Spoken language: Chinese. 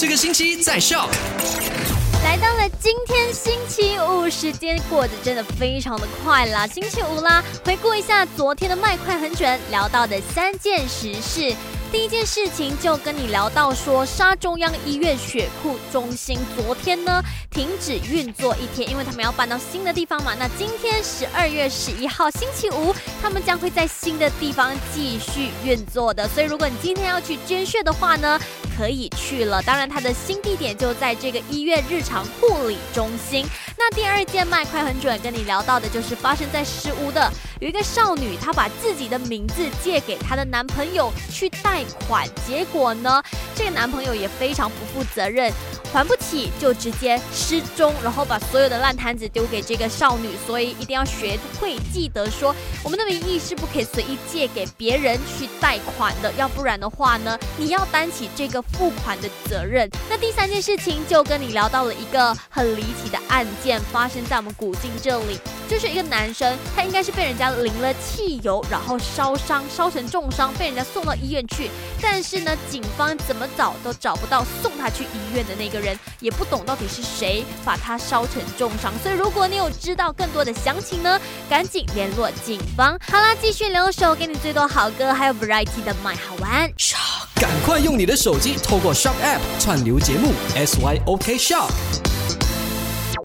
这个星期在 Shock。来到了今天星期五，时间过得真的非常的快啦！星期五啦，回顾一下昨天的麦快很准聊到的三件实事。第一件事情就跟你聊到说，沙中央医院血库中心昨天呢停止运作一天，因为他们要搬到新的地方嘛。那今天十二月十一号星期五，他们将会在新的地方继续运作的。所以如果你今天要去捐血的话呢，可以去了。当然，它的新地点就在这个医院日常护理中心。那第二件卖快很准跟你聊到的就是发生在石屋的，有一个少女，她把自己的名字借给她的男朋友去贷款，结果呢，这个男朋友也非常不负责任。还不起就直接失踪，然后把所有的烂摊子丢给这个少女，所以一定要学会记得说，我们的名义是不可以随意借给别人去贷款的，要不然的话呢，你要担起这个付款的责任。那第三件事情就跟你聊到了一个很离奇的案件，发生在我们古晋这里，就是一个男生，他应该是被人家淋了汽油，然后烧伤，烧成重伤，被人家送到医院去，但是呢，警方怎么找都找不到送他去医院的那个。人也不懂到底是谁把他烧成重伤，所以如果你有知道更多的详情呢，赶紧联络警方。好啦，继续留守给你最多好歌，还有 variety 的 My 好玩。赶快用你的手机透过 Shop App 串流节目 SYOK Shop。